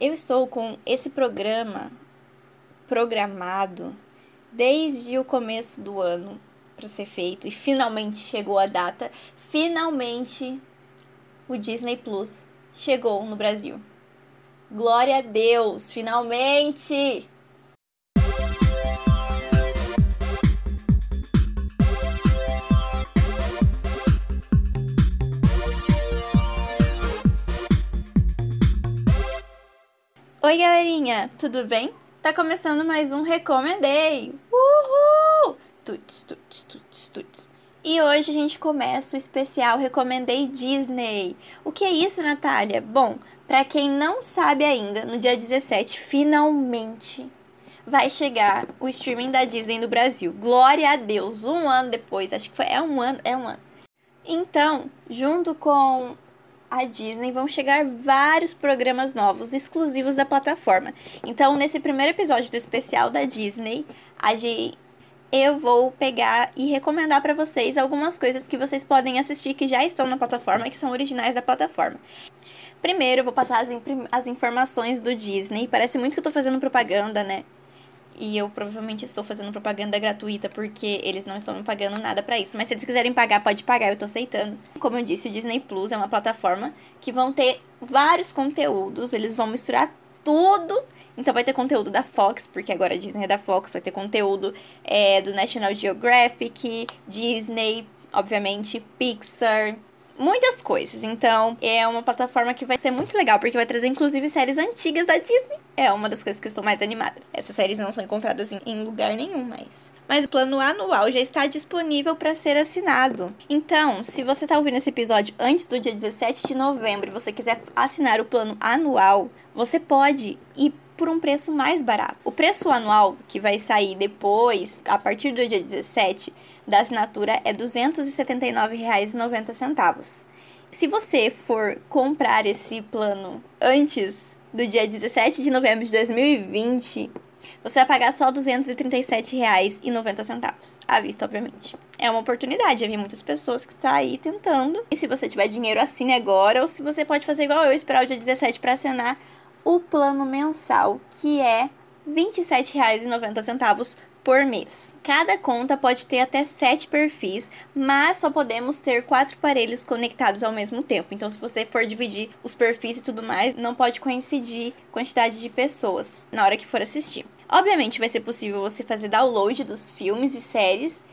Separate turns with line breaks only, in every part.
Eu estou com esse programa programado desde o começo do ano para ser feito e finalmente chegou a data. Finalmente o Disney Plus chegou no Brasil. Glória a Deus, finalmente! Oi, galerinha, tudo bem? Tá começando mais um Recomendei! Uhul! Tuts, tuts, tuts, tuts. E hoje a gente começa o especial Recomendei Disney. O que é isso, Natália? Bom, para quem não sabe ainda, no dia 17, finalmente vai chegar o streaming da Disney no Brasil. Glória a Deus! Um ano depois, acho que foi. É um ano, é um ano. Então, junto com a Disney vão chegar vários programas novos exclusivos da plataforma. Então, nesse primeiro episódio do especial da Disney, gente eu vou pegar e recomendar para vocês algumas coisas que vocês podem assistir que já estão na plataforma, que são originais da plataforma. Primeiro, eu vou passar as, as informações do Disney. Parece muito que eu tô fazendo propaganda, né? E eu provavelmente estou fazendo propaganda gratuita porque eles não estão me pagando nada para isso. Mas se eles quiserem pagar, pode pagar, eu tô aceitando. Como eu disse, o Disney Plus é uma plataforma que vão ter vários conteúdos, eles vão misturar tudo. Então vai ter conteúdo da Fox, porque agora a Disney é da Fox, vai ter conteúdo é, do National Geographic, Disney, obviamente, Pixar, muitas coisas. Então, é uma plataforma que vai ser muito legal, porque vai trazer inclusive séries antigas da Disney. É uma das coisas que eu estou mais animada. Essas séries não são encontradas em, em lugar nenhum mais. Mas o plano anual já está disponível para ser assinado. Então, se você está ouvindo esse episódio antes do dia 17 de novembro e você quiser assinar o plano anual, você pode ir por um preço mais barato. O preço anual que vai sair depois, a partir do dia 17, da assinatura é R$ 279,90. Se você for comprar esse plano antes do dia 17 de novembro de 2020, você vai pagar só R$ 237,90 à vista, obviamente. É uma oportunidade, havia muitas pessoas que estão aí tentando. E se você tiver dinheiro, assine agora, ou se você pode fazer igual eu, esperar o dia 17 para assinar o plano mensal, que é R$ 27,90 por mês. Cada conta pode ter até 7 perfis, mas só podemos ter quatro aparelhos conectados ao mesmo tempo. Então, se você for dividir os perfis e tudo mais, não pode coincidir quantidade de pessoas na hora que for assistir. Obviamente, vai ser possível você fazer download dos filmes e séries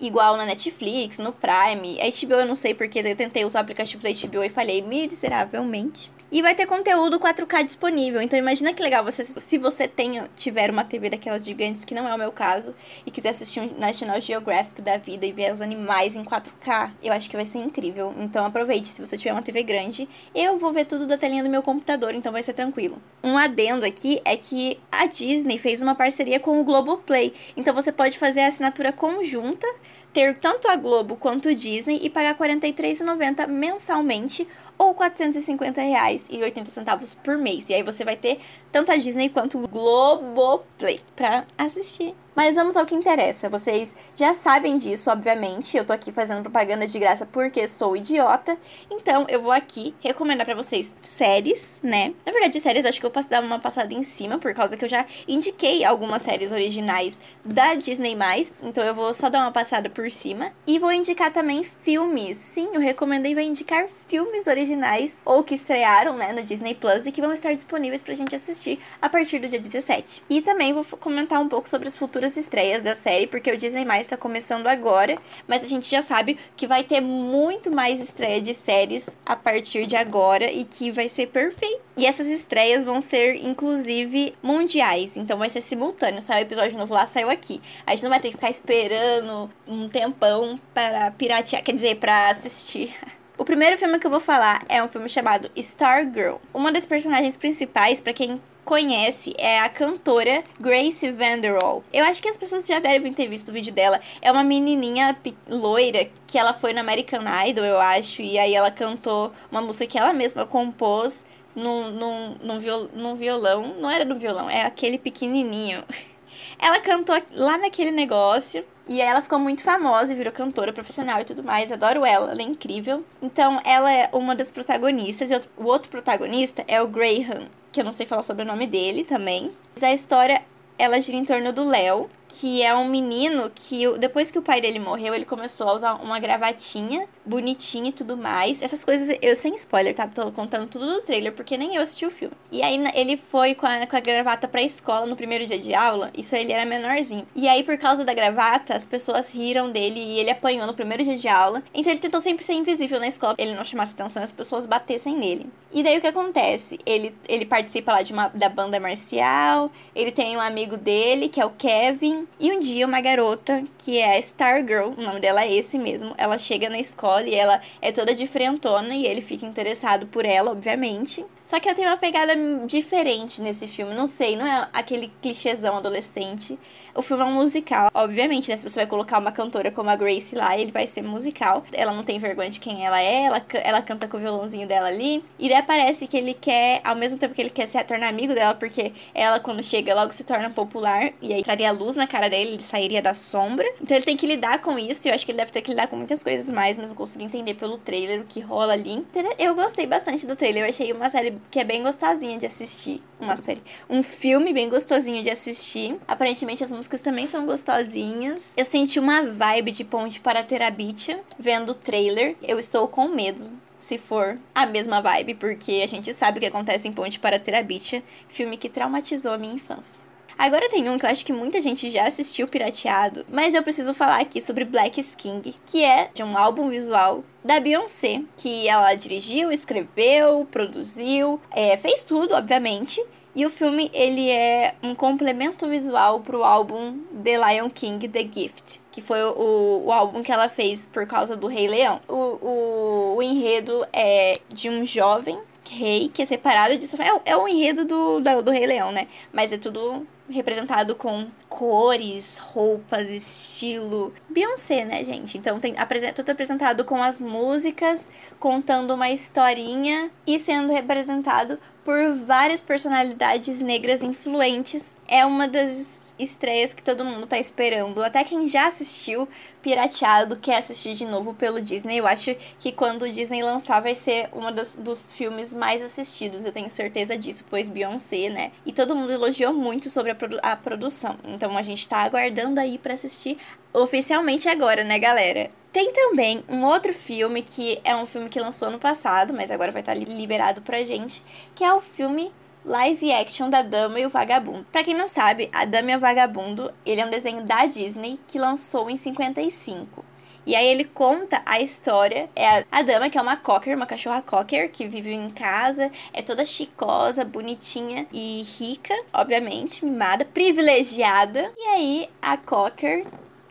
igual na Netflix, no Prime. A HBO eu não sei porque eu tentei usar o aplicativo da HBO e falhei miseravelmente. E vai ter conteúdo 4K disponível. Então imagina que legal você se você tenha, tiver uma TV daquelas gigantes, que não é o meu caso, e quiser assistir um National Geographic da vida e ver os animais em 4K, eu acho que vai ser incrível. Então aproveite se você tiver uma TV grande. Eu vou ver tudo da telinha do meu computador, então vai ser tranquilo. Um adendo aqui é que a Disney fez uma parceria com o Globoplay. Então você pode fazer a assinatura conjunta ter tanto a Globo quanto o Disney e pagar R$ 43,90 mensalmente ou R$ 450,80 por mês. E aí você vai ter tanto a Disney quanto o Globoplay para assistir. Mas vamos ao que interessa. Vocês já sabem disso, obviamente. Eu tô aqui fazendo propaganda de graça porque sou idiota. Então eu vou aqui recomendar para vocês séries, né? Na verdade, séries acho que eu posso dar uma passada em cima, por causa que eu já indiquei algumas séries originais da Disney. Então eu vou só dar uma passada por cima. E vou indicar também filmes. Sim, eu recomendei vai indicar filmes originais ou que estrearam, né, no Disney Plus e que vão estar disponíveis pra gente assistir a partir do dia 17. E também vou comentar um pouco sobre as futuras estreias da série, porque o Disney Mais está começando agora, mas a gente já sabe que vai ter muito mais estreia de séries a partir de agora e que vai ser perfeito. E essas estreias vão ser, inclusive, mundiais, então vai ser simultâneo. Saiu o episódio novo lá, saiu aqui. A gente não vai ter que ficar esperando um tempão para piratear, quer dizer, para assistir. O primeiro filme que eu vou falar é um filme chamado Stargirl. Uma das personagens principais, para quem conhece é a cantora Grace Vanderall. Eu acho que as pessoas já devem ter visto o vídeo dela. É uma menininha loira que ela foi no American Idol, eu acho, e aí ela cantou uma música que ela mesma compôs num, num, num, viol, num violão. Não era no violão, é aquele pequenininho. Ela cantou lá naquele negócio. E ela ficou muito famosa e virou cantora profissional e tudo mais. Adoro ela, ela é incrível. Então, ela é uma das protagonistas. E o outro protagonista é o Graham, que eu não sei falar sobre o nome dele também. Mas a história, ela gira em torno do Léo, que é um menino que depois que o pai dele morreu, ele começou a usar uma gravatinha bonitinha e tudo mais. Essas coisas, eu sem spoiler, tá? Tô contando tudo do trailer, porque nem eu assisti o filme. E aí ele foi com a, com a gravata pra escola no primeiro dia de aula, isso ele era menorzinho. E aí, por causa da gravata, as pessoas riram dele e ele apanhou no primeiro dia de aula. Então ele tentou sempre ser invisível na escola, ele não chamasse atenção e as pessoas batessem nele. E daí o que acontece? Ele, ele participa lá de uma, da banda marcial, ele tem um amigo dele, que é o Kevin, e um dia uma garota, que é a Stargirl, o nome dela é esse mesmo, ela chega na escola e ela é toda diferentona e ele fica interessado por ela, obviamente. Só que eu tenho uma pegada diferente nesse filme, não sei, não é aquele clichêzão adolescente. O filme é um musical, obviamente, né? Se você vai colocar uma cantora como a Grace lá, ele vai ser musical. Ela não tem vergonha de quem ela é, ela, ela canta com o violãozinho dela ali. E daí parece que ele quer, ao mesmo tempo que ele quer se tornar amigo dela, porque ela, quando chega, logo se torna popular. E aí traria luz na cara dele, ele sairia da sombra. Então ele tem que lidar com isso. E eu acho que ele deve ter que lidar com muitas coisas mais, mas não consegui entender pelo trailer o que rola ali. Eu gostei bastante do trailer. Eu achei uma série que é bem gostosinha de assistir. Uma série. Um filme bem gostosinho de assistir. Aparentemente as músicas também são gostosinhas. Eu senti uma vibe de Ponte para Terabitia vendo o trailer. Eu estou com medo se for a mesma vibe, porque a gente sabe o que acontece em Ponte para Terabitia, filme que traumatizou a minha infância. Agora tem um que eu acho que muita gente já assistiu pirateado, mas eu preciso falar aqui sobre Black King, que é de um álbum visual da Beyoncé, que ela dirigiu, escreveu, produziu, é, fez tudo, obviamente. E o filme ele é um complemento visual pro álbum The Lion King The Gift, que foi o, o álbum que ela fez por causa do Rei Leão. O, o, o enredo é de um jovem rei que é separado sua é, é o enredo do, do, do Rei Leão, né? Mas é tudo representado com cores, roupas, estilo. Beyoncé, né, gente? Então tem tudo apresentado com as músicas, contando uma historinha e sendo representado por várias personalidades negras influentes. É uma das estreias que todo mundo tá esperando. Até quem já assistiu pirateado quer assistir de novo pelo Disney. Eu acho que quando o Disney lançar vai ser um dos filmes mais assistidos. Eu tenho certeza disso, pois Beyoncé, né? E todo mundo elogiou muito sobre a, produ a produção. Então a gente tá aguardando aí para assistir oficialmente agora, né, galera? Tem também um outro filme que é um filme que lançou ano passado, mas agora vai estar liberado pra gente, que é o filme live action da Dama e o Vagabundo. Para quem não sabe, A Dama e o Vagabundo, ele é um desenho da Disney que lançou em 55. E aí ele conta a história. É a dama, que é uma cocker, uma cachorra cocker, que vive em casa, é toda chicosa, bonitinha e rica, obviamente, mimada, privilegiada. E aí a cocker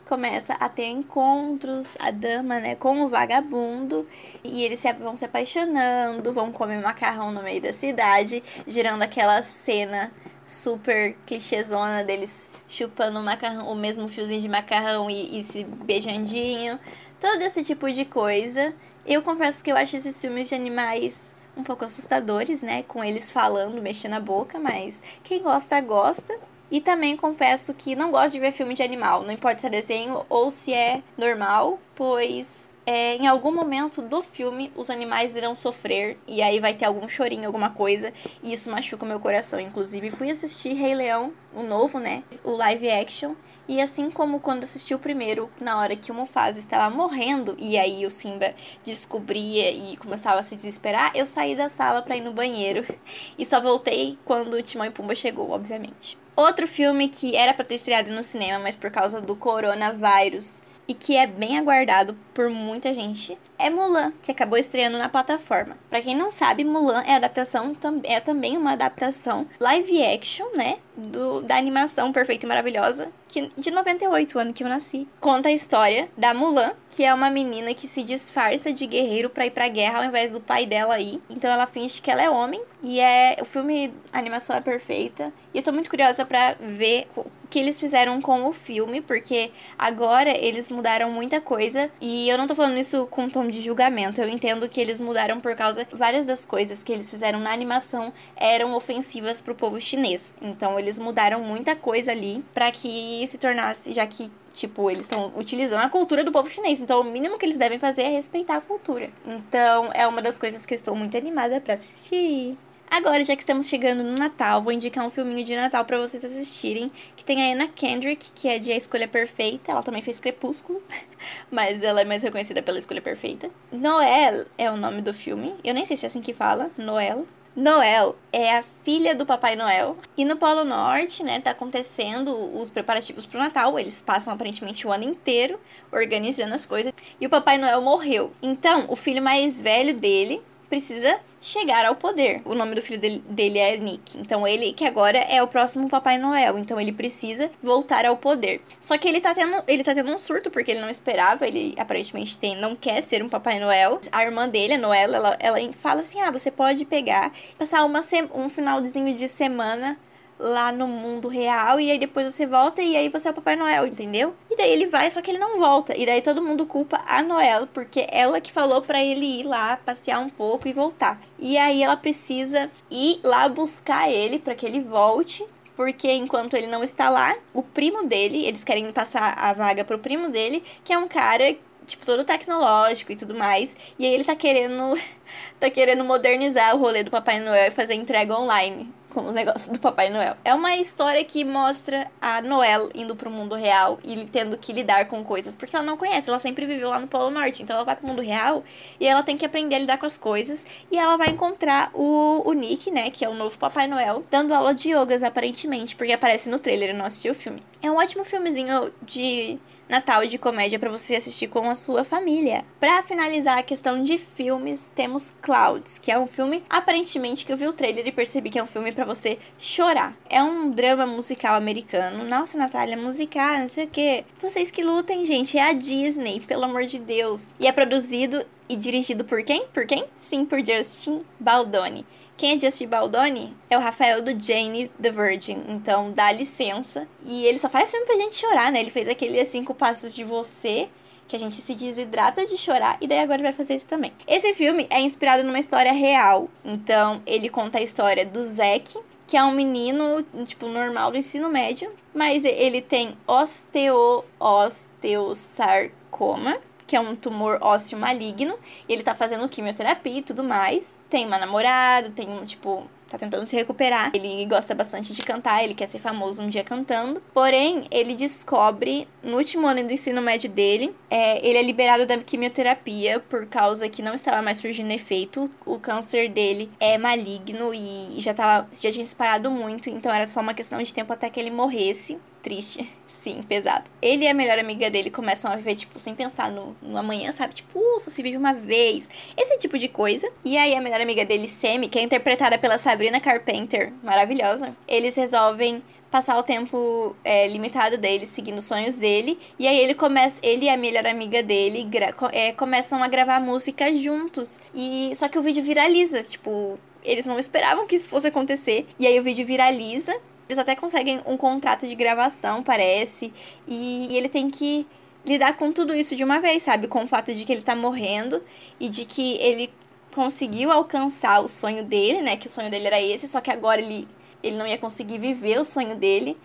começa a ter encontros, a dama, né, com o vagabundo, e eles vão se apaixonando, vão comer macarrão no meio da cidade, gerando aquela cena super clichêzona deles chupando o macarrão, o mesmo fiozinho de macarrão e, e se beijandinho, todo esse tipo de coisa. Eu confesso que eu acho esses filmes de animais um pouco assustadores, né, com eles falando, mexendo a boca, mas quem gosta, gosta. E também confesso que não gosto de ver filme de animal, não importa se é desenho ou se é normal, pois é, em algum momento do filme os animais irão sofrer e aí vai ter algum chorinho, alguma coisa, e isso machuca meu coração. Inclusive, fui assistir Rei Leão, o novo, né? O live action. E assim como quando assisti o primeiro, na hora que o Mufasa estava morrendo e aí o Simba descobria e começava a se desesperar, eu saí da sala para ir no banheiro e só voltei quando o Timão e Pumba chegou, obviamente. Outro filme que era para ter estreado no cinema, mas por causa do coronavírus e que é bem aguardado por muita gente é Mulan, que acabou estreando na plataforma. Para quem não sabe, Mulan é adaptação é também uma adaptação live action, né, do, da animação perfeita e maravilhosa que de 98, ano que eu nasci. Conta a história da Mulan, que é uma menina que se disfarça de guerreiro para ir pra guerra ao invés do pai dela ir. Então ela finge que ela é homem e é o filme, a animação é perfeita. E eu tô muito curiosa para ver o que eles fizeram com o filme, porque agora eles mudaram muita coisa e eu não tô falando isso com tom de julgamento. Eu entendo que eles mudaram por causa várias das coisas que eles fizeram na animação eram ofensivas pro povo chinês. Então eles mudaram muita coisa ali para que se tornasse, já que Tipo, eles estão utilizando a cultura do povo chinês. Então, o mínimo que eles devem fazer é respeitar a cultura. Então, é uma das coisas que eu estou muito animada para assistir. Agora, já que estamos chegando no Natal, vou indicar um filminho de Natal para vocês assistirem, que tem a Anna Kendrick, que é de A Escolha Perfeita. Ela também fez Crepúsculo, mas ela é mais reconhecida pela Escolha Perfeita. Noel é o nome do filme. Eu nem sei se é assim que fala, Noel. Noel é a filha do Papai Noel. E no Polo Norte, né, tá acontecendo os preparativos pro Natal. Eles passam aparentemente o ano inteiro organizando as coisas. E o Papai Noel morreu. Então, o filho mais velho dele precisa chegar ao poder. O nome do filho dele, é Nick. Então ele que agora é o próximo Papai Noel. Então ele precisa voltar ao poder. Só que ele tá tendo, ele tá tendo um surto porque ele não esperava, ele aparentemente tem, não quer ser um Papai Noel. A irmã dele, a Noela, ela, ela fala assim: "Ah, você pode pegar, passar uma um finalzinho de semana lá no mundo real e aí depois você volta e aí você é o Papai Noel, entendeu? E daí ele vai, só que ele não volta. E daí todo mundo culpa a Noel, porque ela que falou para ele ir lá passear um pouco e voltar. E aí ela precisa ir lá buscar ele para que ele volte porque enquanto ele não está lá, o primo dele, eles querem passar a vaga pro primo dele, que é um cara tipo todo tecnológico e tudo mais, e aí ele tá querendo tá querendo modernizar o rolê do Papai Noel e fazer entrega online com os negócios do Papai Noel. É uma história que mostra a Noel indo pro mundo real e tendo que lidar com coisas, porque ela não conhece, ela sempre viveu lá no Polo Norte, então ela vai pro mundo real e ela tem que aprender a lidar com as coisas e ela vai encontrar o, o Nick, né, que é o novo Papai Noel, dando aula de yogas aparentemente, porque aparece no trailer, eu não assisti o filme. É um ótimo filmezinho de Natal de comédia para você assistir com a sua família. Para finalizar a questão de filmes, temos Clouds, que é um filme aparentemente que eu vi o trailer e percebi que é um filme para você chorar. É um drama musical americano. Nossa, Natália, musical, não sei o quê. Vocês que lutem, gente, é a Disney, pelo amor de Deus. E é produzido e dirigido por quem? Por quem? Sim, por Justin Baldoni. Quem é Justin Baldoni é o Rafael do Jane the Virgin. Então, dá licença. E ele só faz filme pra gente chorar, né? Ele fez aquele Cinco Passos de Você, que a gente se desidrata de chorar, e daí agora vai fazer isso também. Esse filme é inspirado numa história real. Então, ele conta a história do Zack, que é um menino, tipo, normal do ensino médio, mas ele tem osteo, osteosarcoma que é um tumor ósseo maligno, e ele tá fazendo quimioterapia e tudo mais. Tem uma namorada, tem um, tipo, tá tentando se recuperar. Ele gosta bastante de cantar, ele quer ser famoso um dia cantando. Porém, ele descobre no último ano do ensino médio dele, é, ele é liberado da quimioterapia por causa que não estava mais surgindo efeito. O câncer dele é maligno e já tava, já tinha disparado muito, então era só uma questão de tempo até que ele morresse triste. Sim, pesado. Ele e a melhor amiga dele começam a viver, tipo, sem pensar no, no amanhã, sabe? Tipo, uh, só se vive uma vez. Esse tipo de coisa. E aí a melhor amiga dele, Semi, que é interpretada pela Sabrina Carpenter, maravilhosa, eles resolvem passar o tempo é, limitado dele, seguindo os sonhos dele. E aí ele começa, ele e a melhor amiga dele é, começam a gravar música juntos. E só que o vídeo viraliza, tipo, eles não esperavam que isso fosse acontecer. E aí o vídeo viraliza eles até conseguem um contrato de gravação, parece, e, e ele tem que lidar com tudo isso de uma vez, sabe? Com o fato de que ele tá morrendo e de que ele conseguiu alcançar o sonho dele, né? Que o sonho dele era esse, só que agora ele, ele não ia conseguir viver o sonho dele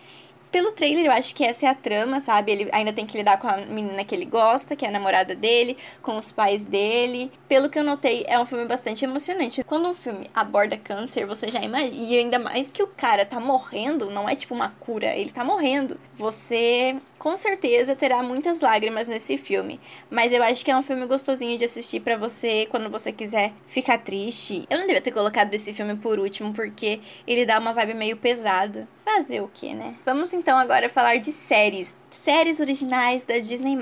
pelo trailer, eu acho que essa é a trama, sabe? Ele ainda tem que lidar com a menina que ele gosta, que é a namorada dele, com os pais dele. Pelo que eu notei, é um filme bastante emocionante. Quando um filme aborda câncer, você já imagina. E ainda mais que o cara tá morrendo, não é tipo uma cura, ele tá morrendo. Você com certeza terá muitas lágrimas nesse filme, mas eu acho que é um filme gostosinho de assistir para você quando você quiser ficar triste. Eu não devia ter colocado esse filme por último porque ele dá uma vibe meio pesada. Fazer o que, né? Vamos então agora falar de séries. Séries originais da Disney+.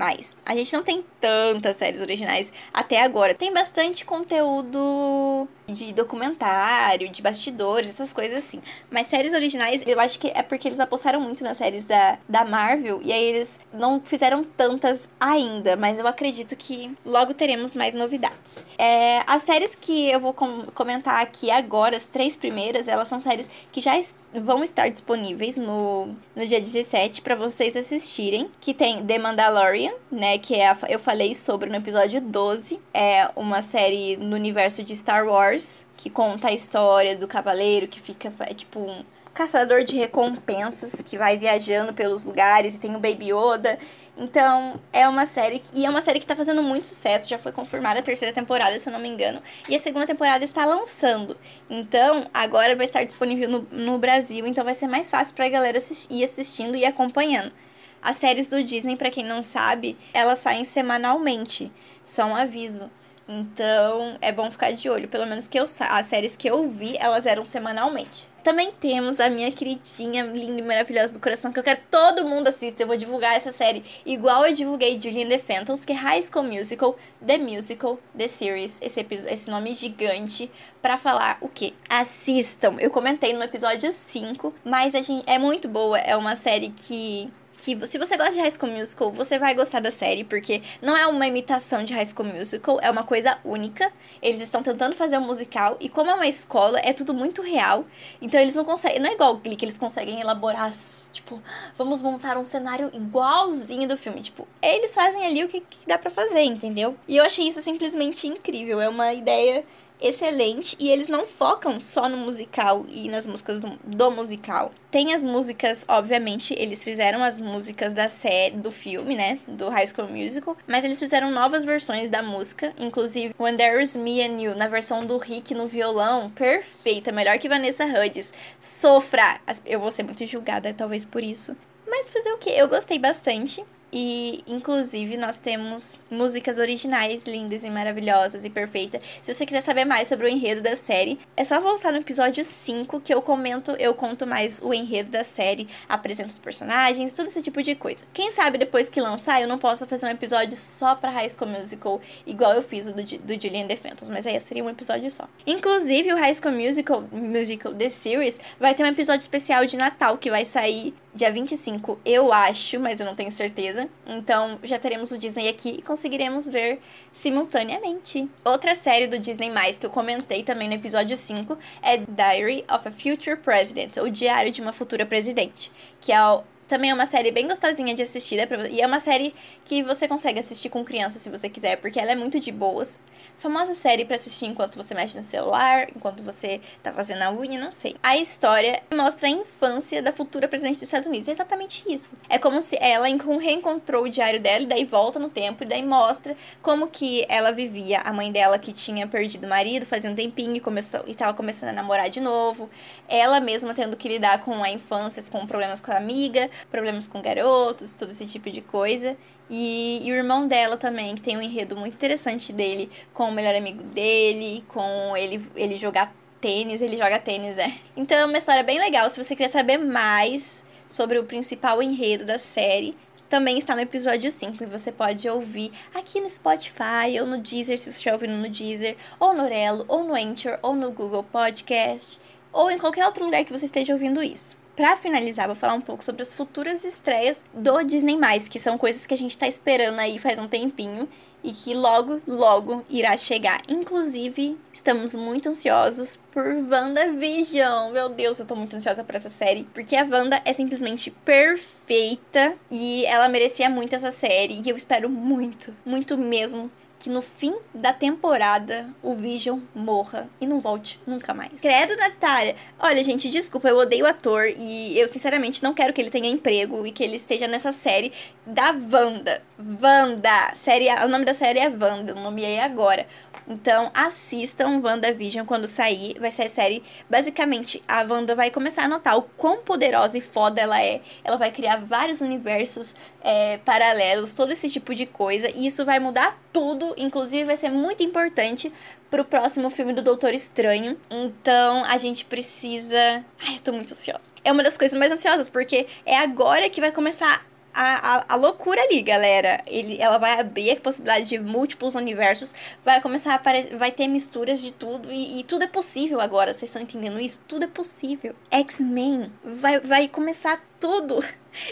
A gente não tem tantas séries originais até agora. Tem bastante conteúdo de documentário, de bastidores, essas coisas assim. Mas séries originais, eu acho que é porque eles apostaram muito nas séries da, da Marvel e aí eles não fizeram tantas ainda, mas eu acredito que logo teremos mais novidades. É, as séries que eu vou com comentar aqui agora, as três primeiras, elas são séries que já vão estar disponíveis no, no dia 17 para vocês assistirem, que tem The Mandalorian, né, que é a, eu falei sobre no episódio 12, é uma série no universo de Star Wars Wars, que conta a história do cavaleiro que fica, é tipo um caçador de recompensas que vai viajando pelos lugares e tem o Baby Yoda. Então, é uma série que, e é uma série que tá fazendo muito sucesso, já foi confirmada a terceira temporada, se eu não me engano, e a segunda temporada está lançando. Então, agora vai estar disponível no, no Brasil, então vai ser mais fácil pra galera ir assistindo e acompanhando. As séries do Disney, para quem não sabe, elas saem semanalmente. Só um aviso. Então, é bom ficar de olho. Pelo menos que eu as séries que eu vi, elas eram semanalmente. Também temos a minha queridinha, linda e maravilhosa do coração, que eu quero que todo mundo assista. Eu vou divulgar essa série igual eu divulguei Julian the Phantoms, que é High School Musical, The Musical, The Series, esse, esse nome gigante, para falar o que? Assistam! Eu comentei no episódio 5, mas a gente, é muito boa, é uma série que que se você gosta de High School Musical, você vai gostar da série, porque não é uma imitação de High School Musical, é uma coisa única. Eles estão tentando fazer um musical, e como é uma escola, é tudo muito real. Então eles não conseguem, não é igual o Glee, que eles conseguem elaborar, tipo, vamos montar um cenário igualzinho do filme. Tipo, eles fazem ali o que, que dá para fazer, entendeu? E eu achei isso simplesmente incrível. É uma ideia excelente e eles não focam só no musical e nas músicas do, do, musical. Tem as músicas, obviamente, eles fizeram as músicas da série, do filme, né, do High School Musical, mas eles fizeram novas versões da música, inclusive When There Is Me and You, na versão do Rick no violão, perfeita, melhor que Vanessa Hudgens. Sofra! Eu vou ser muito julgada, talvez por isso. Mas fazer o que? Eu gostei bastante. E, inclusive, nós temos músicas originais lindas e maravilhosas e perfeitas. Se você quiser saber mais sobre o enredo da série, é só voltar no episódio 5 que eu comento, eu conto mais o enredo da série, apresento os personagens, todo esse tipo de coisa. Quem sabe depois que lançar eu não possa fazer um episódio só pra High School Musical, igual eu fiz o do, do Julian The Phantoms, mas aí seria um episódio só. Inclusive, o High School Musical, Musical The Series vai ter um episódio especial de Natal que vai sair dia 25, eu acho, mas eu não tenho certeza. Então já teremos o Disney aqui e conseguiremos ver simultaneamente. Outra série do Disney que eu comentei também no episódio 5 é Diary of a Future President, ou Diário de uma Futura Presidente, que é o também é uma série bem gostosinha de assistir, né? e é uma série que você consegue assistir com criança se você quiser, porque ela é muito de boas. Famosa série para assistir enquanto você mexe no celular, enquanto você tá fazendo a unha, não sei. A história mostra a infância da futura presidente dos Estados Unidos. É exatamente isso. É como se ela reencontrou o diário dela e daí volta no tempo e daí mostra como que ela vivia. A mãe dela que tinha perdido o marido fazia um tempinho e começou e estava começando a namorar de novo. Ela mesma tendo que lidar com a infância, com problemas com a amiga, problemas com garotos, todo esse tipo de coisa. E, e, o irmão dela também, que tem um enredo muito interessante dele, com o melhor amigo dele, com ele, ele jogar tênis, ele joga tênis, é. Então é uma história bem legal. Se você quiser saber mais sobre o principal enredo da série, também está no episódio 5 e você pode ouvir aqui no Spotify ou no Deezer, se você estiver ouvindo no Deezer, ou no Orelo, ou no Anchor, ou no Google Podcast, ou em qualquer outro lugar que você esteja ouvindo isso. Para finalizar, vou falar um pouco sobre as futuras estreias do Disney+, que são coisas que a gente tá esperando aí faz um tempinho e que logo, logo irá chegar. Inclusive, estamos muito ansiosos por WandaVision. Meu Deus, eu tô muito ansiosa por essa série, porque a Wanda é simplesmente perfeita e ela merecia muito essa série e eu espero muito, muito mesmo que no fim da temporada o Vision morra e não volte nunca mais. Credo, Natália! Olha, gente, desculpa, eu odeio o ator e eu sinceramente não quero que ele tenha emprego e que ele esteja nessa série da Wanda. Wanda! Série, o nome da série é Wanda, o nome é agora. Então, assistam WandaVision quando sair. Vai ser a série. Basicamente, a Wanda vai começar a notar o quão poderosa e foda ela é. Ela vai criar vários universos é, paralelos, todo esse tipo de coisa. E isso vai mudar tudo. Inclusive, vai ser muito importante pro próximo filme do Doutor Estranho. Então, a gente precisa. Ai, eu tô muito ansiosa. É uma das coisas mais ansiosas, porque é agora que vai começar a, a, a, loucura ali, galera. Ele, ela vai abrir a possibilidade de múltiplos universos, vai começar a aparecer, vai ter misturas de tudo e, e tudo é possível agora. Vocês estão entendendo isso? Tudo é possível. X-Men vai, vai começar tudo.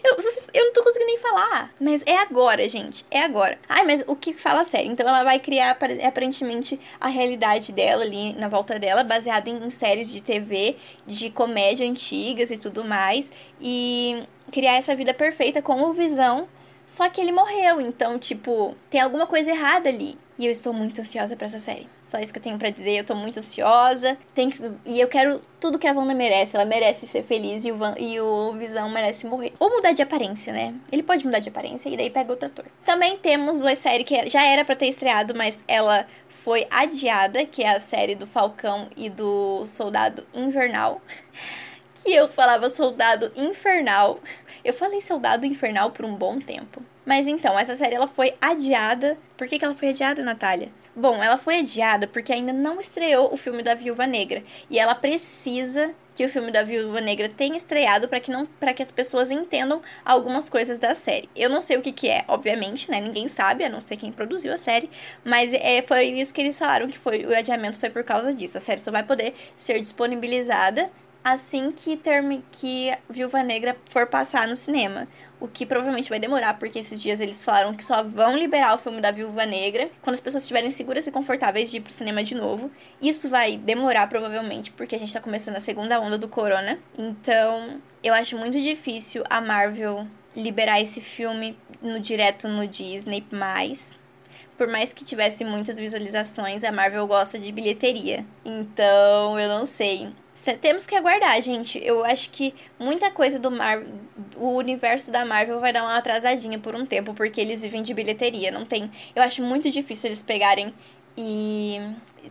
Eu, vocês, eu não tô conseguindo nem falar. Mas é agora, gente. É agora. Ai, mas o que fala sério? Então ela vai criar aparentemente a realidade dela ali na volta dela, baseado em, em séries de TV, de comédia antigas e tudo mais. E criar essa vida perfeita com o Visão. Só que ele morreu, então, tipo, tem alguma coisa errada ali. E eu estou muito ansiosa para essa série. Só isso que eu tenho para dizer. Eu tô muito ansiosa. Tem que... E eu quero tudo que a Wanda merece. Ela merece ser feliz e o, Van... e o Visão merece morrer. Ou mudar de aparência, né? Ele pode mudar de aparência e daí pega outro ator. Também temos uma série que já era para ter estreado, mas ela foi adiada, que é a série do Falcão e do Soldado Invernal. Que eu falava Soldado Infernal. Eu falei Soldado Infernal por um bom tempo. Mas então, essa série ela foi adiada. Por que, que ela foi adiada, Natália? Bom, ela foi adiada porque ainda não estreou o filme da Viúva Negra. E ela precisa que o filme da Viúva Negra tenha estreado para que não para que as pessoas entendam algumas coisas da série. Eu não sei o que, que é, obviamente, né? Ninguém sabe, a não ser quem produziu a série, mas é, foi isso que eles falaram que foi o adiamento foi por causa disso. A série só vai poder ser disponibilizada assim que termi que Viúva Negra for passar no cinema. O que provavelmente vai demorar, porque esses dias eles falaram que só vão liberar o filme da Viúva Negra quando as pessoas estiverem seguras e confortáveis de ir pro cinema de novo. Isso vai demorar, provavelmente, porque a gente tá começando a segunda onda do corona. Então, eu acho muito difícil a Marvel liberar esse filme no direto no Disney por mais que tivesse muitas visualizações, a Marvel gosta de bilheteria. Então, eu não sei. Temos que aguardar, gente. Eu acho que muita coisa do Marvel, o universo da Marvel vai dar uma atrasadinha por um tempo, porque eles vivem de bilheteria. Não tem. Eu acho muito difícil eles pegarem e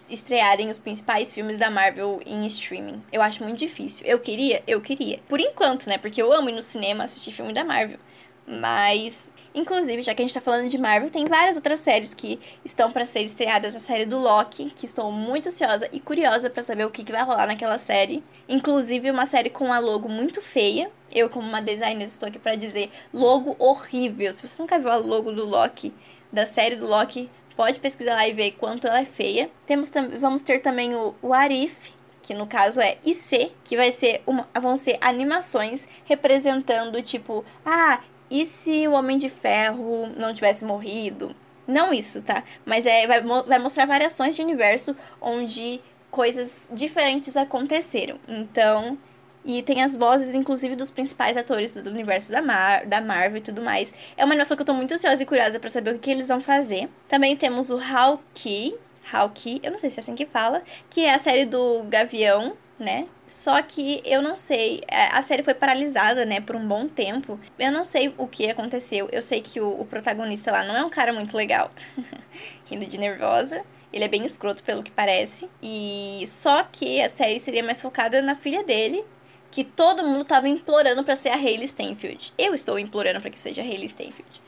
estrearem os principais filmes da Marvel em streaming. Eu acho muito difícil. Eu queria, eu queria. Por enquanto, né? Porque eu amo ir no cinema assistir filme da Marvel. Mas Inclusive, já que a gente tá falando de Marvel, tem várias outras séries que estão para ser estreadas. A série do Loki, que estou muito ansiosa e curiosa para saber o que, que vai rolar naquela série. Inclusive, uma série com uma logo muito feia. Eu, como uma designer, estou aqui para dizer logo horrível. Se você nunca viu a logo do Loki, da série do Loki, pode pesquisar lá e ver quanto ela é feia. Temos vamos ter também o, o Arif, que no caso é IC, que vai ser uma, vão ser animações representando tipo, ah, e se o Homem de Ferro não tivesse morrido? Não isso, tá? Mas é, vai, vai mostrar variações de universo onde coisas diferentes aconteceram. Então, e tem as vozes, inclusive, dos principais atores do universo da, Mar da Marvel e tudo mais. É uma animação que eu tô muito ansiosa e curiosa para saber o que eles vão fazer. Também temos o Hawkeye, Hawkeye, eu não sei se é assim que fala, que é a série do Gavião, né? Só que eu não sei, é, a série foi paralisada, né, por um bom tempo. Eu não sei o que aconteceu. Eu sei que o, o protagonista lá não é um cara muito legal, rindo de nervosa. Ele é bem escroto pelo que parece. E só que a série seria mais focada na filha dele, que todo mundo tava implorando para ser a Hayley Steinfeld. Eu estou implorando para que seja a Hayley Steinfeld.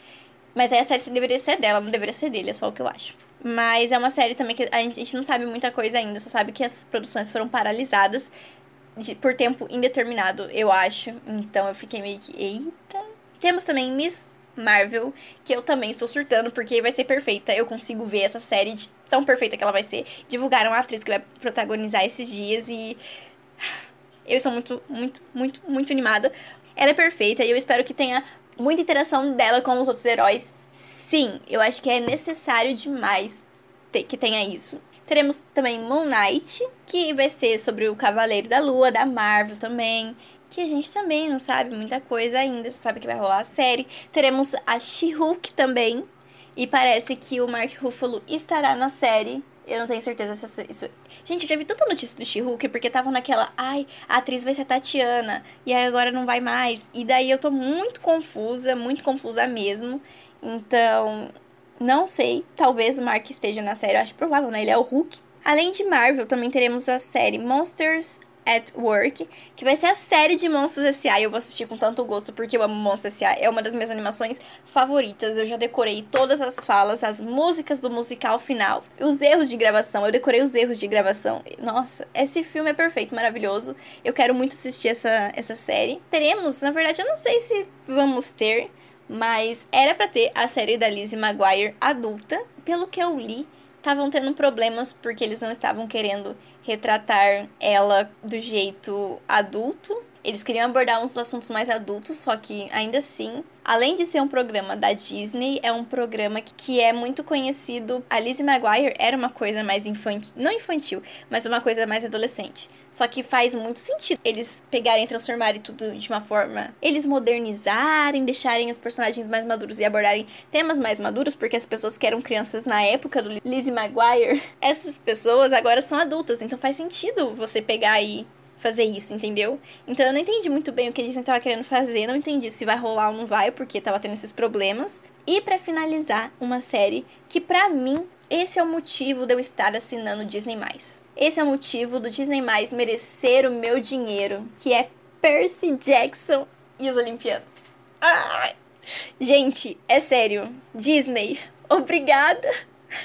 Mas aí a série deveria ser dela, não deveria ser dele, é só o que eu acho. Mas é uma série também que a gente não sabe muita coisa ainda, só sabe que as produções foram paralisadas de, por tempo indeterminado, eu acho. Então eu fiquei meio que, eita. Temos também Miss Marvel, que eu também estou surtando, porque vai ser perfeita. Eu consigo ver essa série de tão perfeita que ela vai ser. Divulgaram a atriz que vai protagonizar esses dias e. Eu estou muito, muito, muito, muito animada. Ela é perfeita e eu espero que tenha muita interação dela com os outros heróis. Sim, eu acho que é necessário demais ter, que tenha isso. Teremos também Moon Knight, que vai ser sobre o Cavaleiro da Lua, da Marvel também. Que a gente também não sabe muita coisa ainda, só sabe que vai rolar a série. Teremos a She-Hulk também. E parece que o Mark Ruffalo estará na série. Eu não tenho certeza se isso. Gente, eu já vi tanta notícia do She-Hulk, porque tava naquela. Ai, a atriz vai ser a Tatiana. E agora não vai mais. E daí eu tô muito confusa, muito confusa mesmo. Então, não sei. Talvez o Mark esteja na série. Eu acho provável, né? Ele é o Hulk. Além de Marvel, também teremos a série Monsters at Work, que vai ser a série de Monstros S.A. Eu vou assistir com tanto gosto porque eu amo Monstros S.A. É uma das minhas animações favoritas. Eu já decorei todas as falas, as músicas do musical final, os erros de gravação. Eu decorei os erros de gravação. Nossa, esse filme é perfeito, maravilhoso. Eu quero muito assistir essa, essa série. Teremos, na verdade, eu não sei se vamos ter, mas era para ter a série da Lizzie Maguire adulta. Pelo que eu li, estavam tendo problemas porque eles não estavam querendo retratar ela do jeito adulto. Eles queriam abordar uns assuntos mais adultos, só que ainda assim, além de ser um programa da Disney, é um programa que é muito conhecido. A Lizzie McGuire era uma coisa mais infantil, não infantil, mas uma coisa mais adolescente. Só que faz muito sentido eles pegarem transformarem tudo de uma forma. Eles modernizarem, deixarem os personagens mais maduros e abordarem temas mais maduros, porque as pessoas que eram crianças na época do Lizzie McGuire, essas pessoas agora são adultas, então faz sentido você pegar e fazer isso, entendeu? Então eu não entendi muito bem o que a Disney tava querendo fazer, não entendi se vai rolar ou não vai, porque tava tendo esses problemas. E para finalizar, uma série que para mim esse é o motivo de eu estar assinando Disney+. Esse é o motivo do Disney+, merecer o meu dinheiro, que é Percy Jackson e os Olimpianos. Ai. Gente, é sério. Disney, obrigada.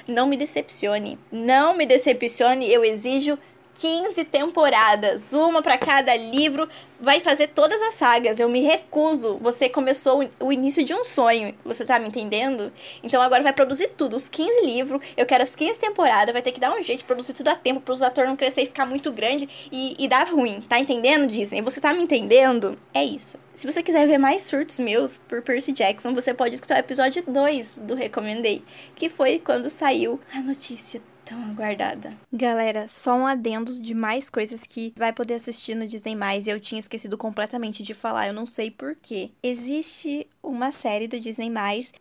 Não me decepcione. Não me decepcione. Eu exijo 15 temporadas, uma para cada livro, vai fazer todas as sagas. Eu me recuso. Você começou o início de um sonho. Você tá me entendendo? Então agora vai produzir tudo. Os 15 livros. Eu quero as 15 temporadas. Vai ter que dar um jeito de produzir tudo a tempo para os atores não crescer e ficar muito grande e, e dar ruim. Tá entendendo, Disney? Você tá me entendendo? É isso. Se você quiser ver mais surtos meus por Percy Jackson, você pode escutar o episódio 2 do Recomendei, que foi quando saiu a notícia tão aguardada. Galera, só um adendo de mais coisas que vai poder assistir no Disney+, e eu tinha esquecido completamente de falar, eu não sei porquê. Existe uma série do Disney+,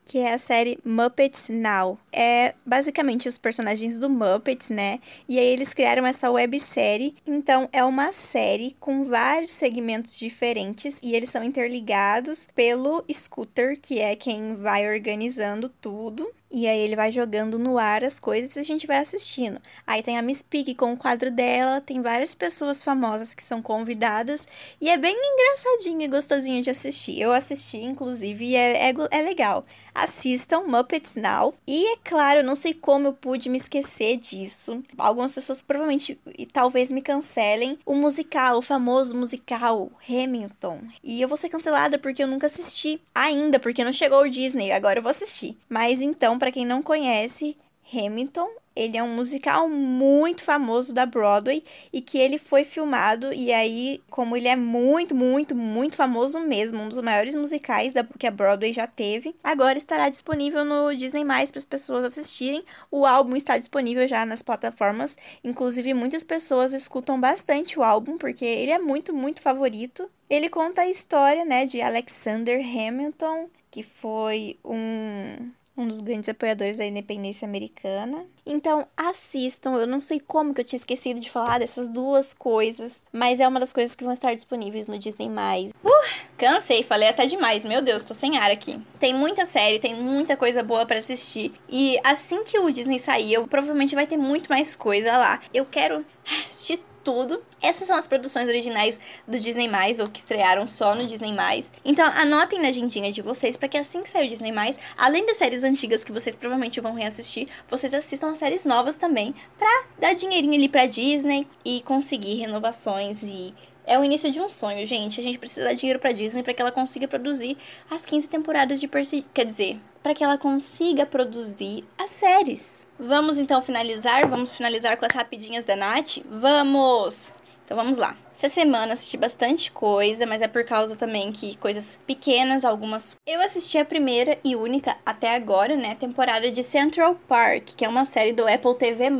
que é a série Muppets Now. É basicamente os personagens do Muppets, né? E aí eles criaram essa websérie. Então é uma série com vários segmentos diferentes e eles são interligados pelo Scooter, que é quem vai organizando tudo. E aí ele vai jogando no ar as coisas e a gente vai assistindo. Aí tem a Miss Pig com o quadro dela, tem várias pessoas famosas que são convidadas. E é bem engraçadinho e gostosinho de assistir. Eu assisti, inclusive, e é, é, é legal. Assistam Muppets Now. E é claro, não sei como eu pude me esquecer disso. Algumas pessoas provavelmente e talvez me cancelem. O musical, o famoso musical Hamilton. E eu vou ser cancelada porque eu nunca assisti ainda, porque não chegou o Disney. Agora eu vou assistir. Mas então, para quem não conhece, Hamilton ele é um musical muito famoso da Broadway e que ele foi filmado e aí, como ele é muito, muito, muito famoso mesmo, um dos maiores musicais da, que a Broadway já teve, agora estará disponível no Disney+ para as pessoas assistirem. O álbum está disponível já nas plataformas, inclusive muitas pessoas escutam bastante o álbum porque ele é muito, muito favorito. Ele conta a história, né, de Alexander Hamilton, que foi um um dos grandes apoiadores da independência americana. Então, assistam. Eu não sei como que eu tinha esquecido de falar dessas duas coisas, mas é uma das coisas que vão estar disponíveis no Disney+. Uh, cansei, falei até demais. Meu Deus, tô sem ar aqui. Tem muita série, tem muita coisa boa para assistir. E assim que o Disney sair, eu provavelmente vai ter muito mais coisa lá. Eu quero assistir tudo. Essas são as produções originais do Disney+, ou que estrearam só no Disney+. Então, anotem na agendinha de vocês para que assim que sair o Disney+, além das séries antigas que vocês provavelmente vão reassistir, vocês assistam as séries novas também, pra dar dinheirinho ali pra Disney e conseguir renovações e é o início de um sonho, gente. A gente precisa dar dinheiro pra Disney para que ela consiga produzir as 15 temporadas de Percy. Quer dizer, para que ela consiga produzir as séries. Vamos então finalizar? Vamos finalizar com as rapidinhas da Nath? Vamos! Então vamos lá. Essa semana assisti bastante coisa, mas é por causa também que coisas pequenas, algumas. Eu assisti a primeira e única até agora, né, temporada de Central Park, que é uma série do Apple TV+.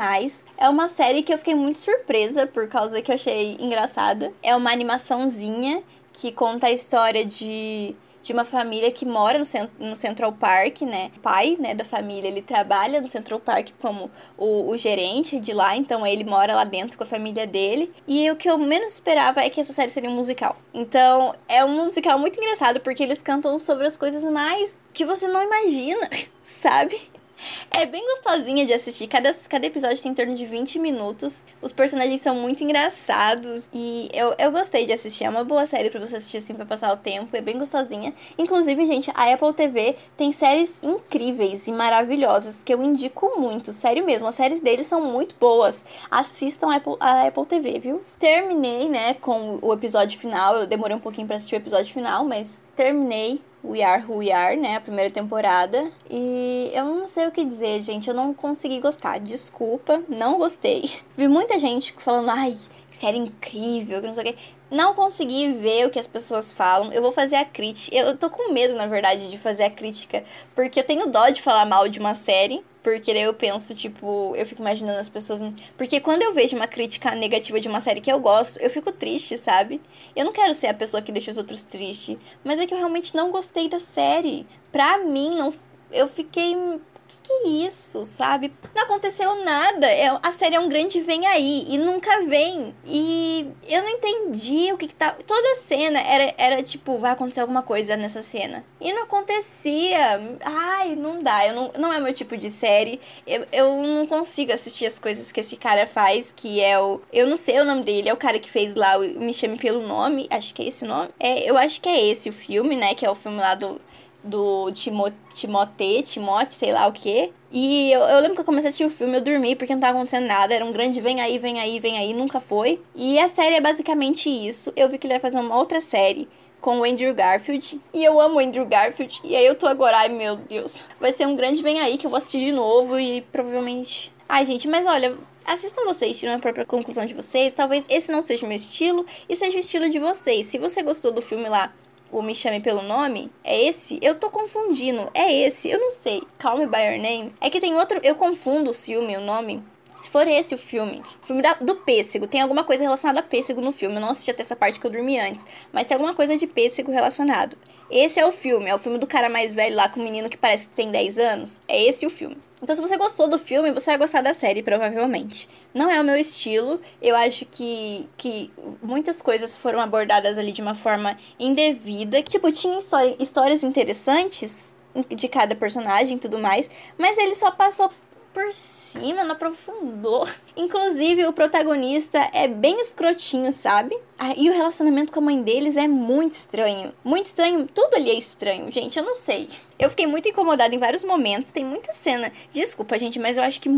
É uma série que eu fiquei muito surpresa por causa que eu achei engraçada. É uma animaçãozinha que conta a história de de uma família que mora no, cent no Central Park, né? O pai, né, da família, ele trabalha no Central Park como o, o gerente de lá, então ele mora lá dentro com a família dele. E o que eu menos esperava é que essa série seria um musical. Então, é um musical muito engraçado porque eles cantam sobre as coisas mais que você não imagina, sabe? É bem gostosinha de assistir. Cada, cada episódio tem em torno de 20 minutos. Os personagens são muito engraçados. E eu, eu gostei de assistir. É uma boa série para você assistir assim pra passar o tempo. É bem gostosinha. Inclusive, gente, a Apple TV tem séries incríveis e maravilhosas que eu indico muito. Sério mesmo. As séries deles são muito boas. Assistam a Apple, a Apple TV, viu? Terminei, né, com o episódio final. Eu demorei um pouquinho para assistir o episódio final, mas terminei We Are Who We Are, né? A primeira temporada. E eu não sei o que dizer, gente. Eu não consegui gostar. Desculpa, não gostei. Vi muita gente falando, ai, série incrível, que não sei o quê. Não consegui ver o que as pessoas falam. Eu vou fazer a crítica. Eu tô com medo, na verdade, de fazer a crítica, porque eu tenho dó de falar mal de uma série. Porque daí eu penso, tipo, eu fico imaginando as pessoas. Porque quando eu vejo uma crítica negativa de uma série que eu gosto, eu fico triste, sabe? Eu não quero ser a pessoa que deixa os outros tristes. Mas é que eu realmente não gostei da série. Pra mim, não. Eu fiquei que, que é isso, sabe? Não aconteceu nada. É, a série é um grande vem aí e nunca vem. E eu não entendi o que, que tá. Toda cena era, era tipo, vai acontecer alguma coisa nessa cena. E não acontecia. Ai, não dá. Eu não, não é meu tipo de série. Eu, eu não consigo assistir as coisas que esse cara faz, que é o. Eu não sei o nome dele, é o cara que fez lá o Me Chame Pelo Nome. Acho que é esse o nome. É, eu acho que é esse o filme, né? Que é o filme lá do do Timo, Timote, Timote, sei lá o que. E eu, eu, lembro que eu comecei a assistir o filme, eu dormi porque não tava acontecendo nada. Era um grande vem aí, vem aí, vem aí, nunca foi. E a série é basicamente isso. Eu vi que ele vai fazer uma outra série com o Andrew Garfield. E eu amo o Andrew Garfield. E aí eu tô agora, ai meu Deus. Vai ser um grande vem aí que eu vou assistir de novo e provavelmente. Ai, gente, mas olha, assistam vocês, tiram a própria conclusão de vocês. Talvez esse não seja o meu estilo e seja o estilo de vocês. Se você gostou do filme lá, o Me Chame Pelo Nome? É esse? Eu tô confundindo. É esse? Eu não sei. Call Me By Your Name? É que tem outro... Eu confundo o filme, o nome. Se for esse o filme, o filme da, do pêssego, tem alguma coisa relacionada a pêssego no filme. Eu não assisti até essa parte que eu dormi antes, mas tem alguma coisa de pêssego relacionado. Esse é o filme, é o filme do cara mais velho lá com o menino que parece que tem 10 anos. É esse o filme. Então, se você gostou do filme, você vai gostar da série, provavelmente. Não é o meu estilo. Eu acho que, que muitas coisas foram abordadas ali de uma forma indevida. Tipo, tinha história, histórias interessantes de cada personagem e tudo mais, mas ele só passou por cima, não aprofundou. Inclusive, o protagonista é bem escrotinho, sabe? Ah, e o relacionamento com a mãe deles é muito estranho. Muito estranho. Tudo ali é estranho, gente. Eu não sei. Eu fiquei muito incomodada em vários momentos. Tem muita cena. Desculpa, gente, mas eu acho que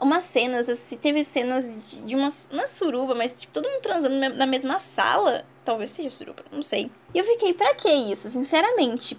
umas cenas, assim, teve cenas de, de uma, uma suruba, mas tipo, todo mundo transando na mesma sala. Talvez seja suruba, não sei. E eu fiquei, pra que isso? Sinceramente,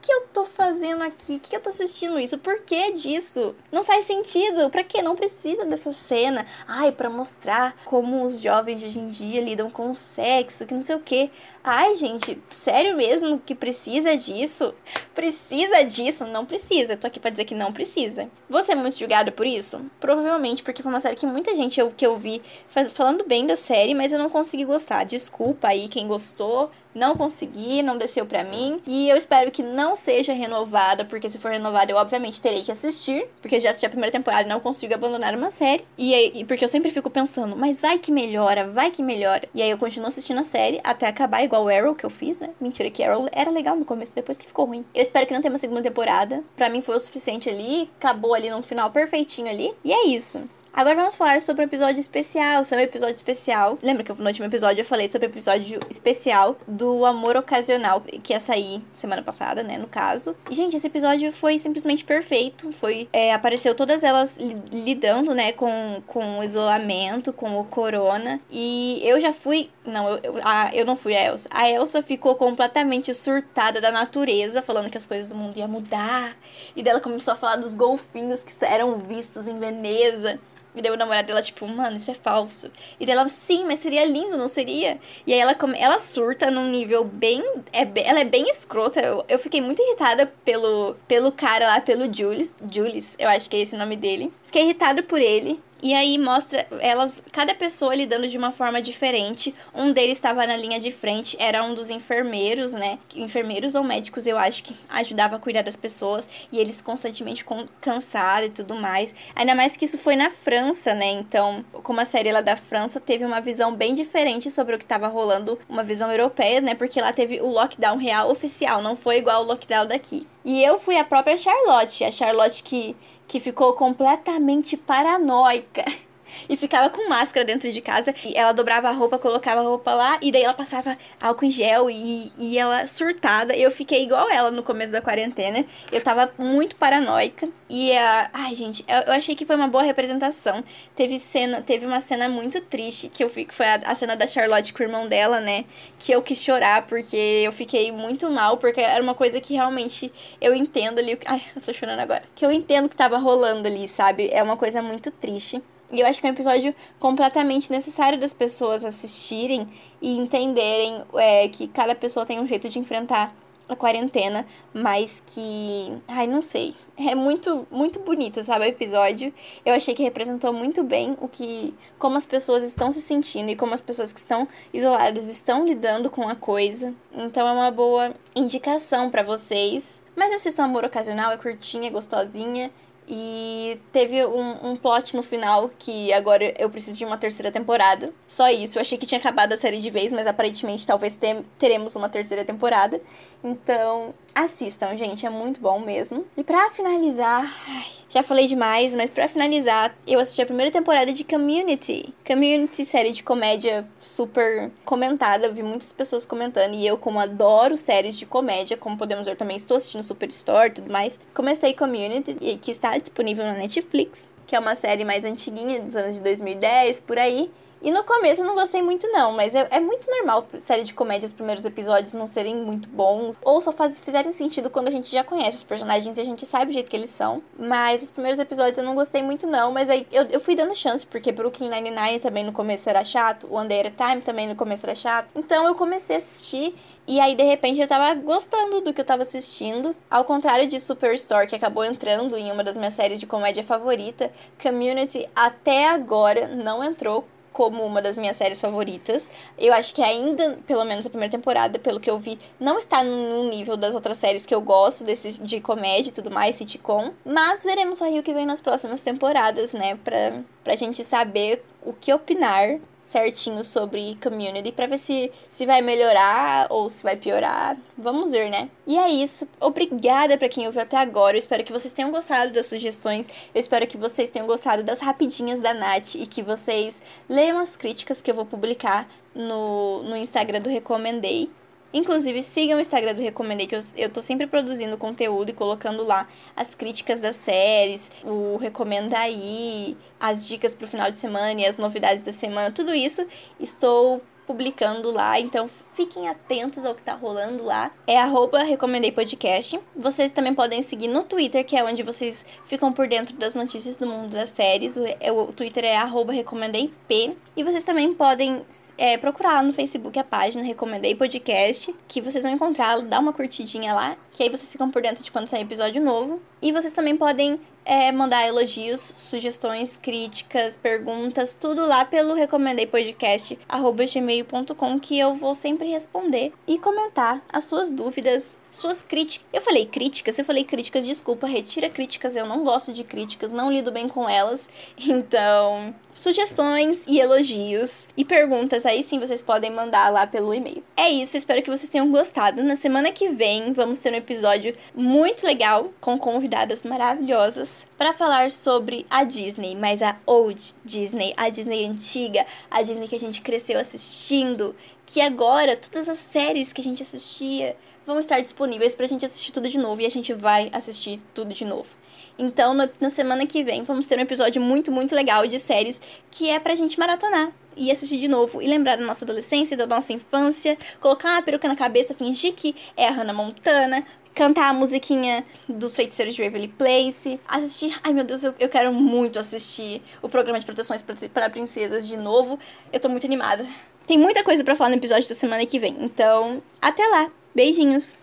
que, eu tô fazendo aqui? O que, que eu tô assistindo isso? Por que disso? Não faz sentido. Pra que? Não precisa dessa cena. Ai, para mostrar como os jovens de hoje em dia lidam com o sexo, que não sei o que. Ai, gente, sério mesmo que precisa disso? Precisa disso? Não precisa. tô aqui pra dizer que não precisa. Você é muito julgada por isso? Provavelmente, porque foi uma série que muita gente eu, que eu vi faz, falando bem da série, mas eu não consegui gostar. Desculpa aí quem gostou. Não consegui, não desceu pra mim. E eu espero que não seja renovada, porque se for renovada eu obviamente terei que assistir. Porque já assisti a primeira temporada e não consigo abandonar uma série. E, e porque eu sempre fico pensando, mas vai que melhora, vai que melhora. E aí eu continuo assistindo a série até acabar igual Arrow que eu fiz, né? Mentira, que Arrow era legal no começo, depois que ficou ruim. Eu espero que não tenha uma segunda temporada. Pra mim foi o suficiente ali, acabou ali no final perfeitinho ali. E é isso. Agora vamos falar sobre um episódio especial, sobre um episódio especial. Lembra que no último episódio eu falei sobre o episódio especial do amor ocasional que ia sair semana passada, né, no caso. E, gente, esse episódio foi simplesmente perfeito. Foi, é, apareceu todas elas lidando, né, com, com o isolamento, com o corona. E eu já fui, não, eu, eu, a, eu não fui a Elsa. A Elsa ficou completamente surtada da natureza, falando que as coisas do mundo iam mudar. E dela começou a falar dos golfinhos que eram vistos em Veneza. E daí o namorado dela, tipo, mano, isso é falso. E daí ela, sim, mas seria lindo, não seria? E aí ela, ela surta num nível bem. É, ela é bem escrota. Eu, eu fiquei muito irritada pelo, pelo cara lá, pelo Julius. Julius, eu acho que é esse o nome dele. Fiquei irritada por ele. E aí mostra elas, cada pessoa lidando de uma forma diferente. Um deles estava na linha de frente, era um dos enfermeiros, né? Enfermeiros ou médicos, eu acho que ajudava a cuidar das pessoas e eles constantemente cansados e tudo mais. Ainda mais que isso foi na França, né? Então, como a série lá da França teve uma visão bem diferente sobre o que estava rolando, uma visão europeia, né? Porque lá teve o lockdown real oficial, não foi igual o lockdown daqui. E eu fui a própria Charlotte, a Charlotte que que ficou completamente paranoica e ficava com máscara dentro de casa. E ela dobrava a roupa, colocava a roupa lá, e daí ela passava álcool em gel e, e ela surtada. Eu fiquei igual ela no começo da quarentena. Eu tava muito paranoica. E a. Ai, gente, eu, eu, achei que foi uma boa representação. Teve cena, teve uma cena muito triste que eu vi, foi a, a cena da Charlotte com o irmão dela, né? Que eu quis chorar, porque eu fiquei muito mal, porque era uma coisa que realmente eu entendo ali. Ai, eu tô chorando agora. Que eu entendo que tava rolando ali, sabe? É uma coisa muito triste. E eu acho que é um episódio completamente necessário das pessoas assistirem e entenderem é, que cada pessoa tem um jeito de enfrentar a quarentena, mas que, ai, não sei, é muito muito bonito, sabe, o episódio. Eu achei que representou muito bem o que como as pessoas estão se sentindo e como as pessoas que estão isoladas estão lidando com a coisa. Então é uma boa indicação para vocês. Mas assistam Amor Ocasional, é curtinha, gostosinha e teve um, um plot no final que agora eu preciso de uma terceira temporada. Só isso. Eu achei que tinha acabado a série de vez, mas aparentemente talvez te teremos uma terceira temporada. Então, assistam, gente. É muito bom mesmo. E pra finalizar. Ai, já falei demais, mas para finalizar, eu assisti a primeira temporada de Community. Community, série de comédia super comentada, vi muitas pessoas comentando. E eu, como adoro séries de comédia, como podemos ver também, estou assistindo Superstore e tudo mais. Comecei Community, que está disponível na Netflix, que é uma série mais antiguinha, dos anos de 2010, por aí. E no começo eu não gostei muito, não, mas é, é muito normal série de comédia os primeiros episódios não serem muito bons, ou só faz, fizerem sentido quando a gente já conhece os personagens e a gente sabe o jeito que eles são. Mas os primeiros episódios eu não gostei muito, não, mas aí eu, eu fui dando chance, porque Brooklyn Nine-Nine também no começo era chato, One Day at a Time também no começo era chato. Então eu comecei a assistir e aí, de repente, eu tava gostando do que eu tava assistindo. Ao contrário de Superstore, que acabou entrando em uma das minhas séries de comédia favorita, Community até agora não entrou como uma das minhas séries favoritas. Eu acho que ainda, pelo menos a primeira temporada, pelo que eu vi, não está no nível das outras séries que eu gosto, desse, de comédia e tudo mais, sitcom. Mas veremos aí o que vem nas próximas temporadas, né? Pra, pra gente saber o que opinar certinho sobre community para ver se, se vai melhorar ou se vai piorar. Vamos ver, né? E é isso. Obrigada para quem ouviu até agora. Eu espero que vocês tenham gostado das sugestões. Eu espero que vocês tenham gostado das rapidinhas da Nath e que vocês leiam as críticas que eu vou publicar no, no Instagram do Recomendei. Inclusive, sigam o Instagram do Recomendei, que eu, eu tô sempre produzindo conteúdo e colocando lá as críticas das séries, o Recomenda aí, as dicas pro final de semana e as novidades da semana, tudo isso. Estou publicando lá, então fiquem atentos ao que tá rolando lá. É arroba Recomendei Podcast. Vocês também podem seguir no Twitter, que é onde vocês ficam por dentro das notícias do mundo das séries. O, é, o Twitter é arroba Recomendei P. E vocês também podem é, procurar no Facebook a página Recomendei Podcast, que vocês vão encontrar, dá uma curtidinha lá, que aí vocês ficam por dentro de quando sair episódio novo. E vocês também podem é, mandar elogios, sugestões, críticas, perguntas, tudo lá pelo recomendeipodcast.gmail.com que eu vou sempre responder e comentar as suas dúvidas, suas críticas. Eu falei críticas, eu falei críticas, desculpa, retira críticas, eu não gosto de críticas, não lido bem com elas. Então, sugestões e elogios e perguntas aí sim vocês podem mandar lá pelo e-mail. É isso, espero que vocês tenham gostado. Na semana que vem vamos ter um episódio muito legal com convidadas maravilhosas para falar sobre a Disney, mas a old Disney, a Disney antiga, a Disney que a gente cresceu assistindo, que agora todas as séries que a gente assistia vão estar disponíveis pra gente assistir tudo de novo e a gente vai assistir tudo de novo. Então, no, na semana que vem, vamos ter um episódio muito, muito legal de séries que é pra gente maratonar e assistir de novo e lembrar da nossa adolescência, da nossa infância, colocar uma peruca na cabeça, fingir que é a Hannah Montana, cantar a musiquinha dos feiticeiros de Waverly Place, assistir. Ai meu Deus, eu, eu quero muito assistir o programa de proteções para princesas de novo. Eu tô muito animada. Tem muita coisa para falar no episódio da semana que vem, então até lá. Beijinhos!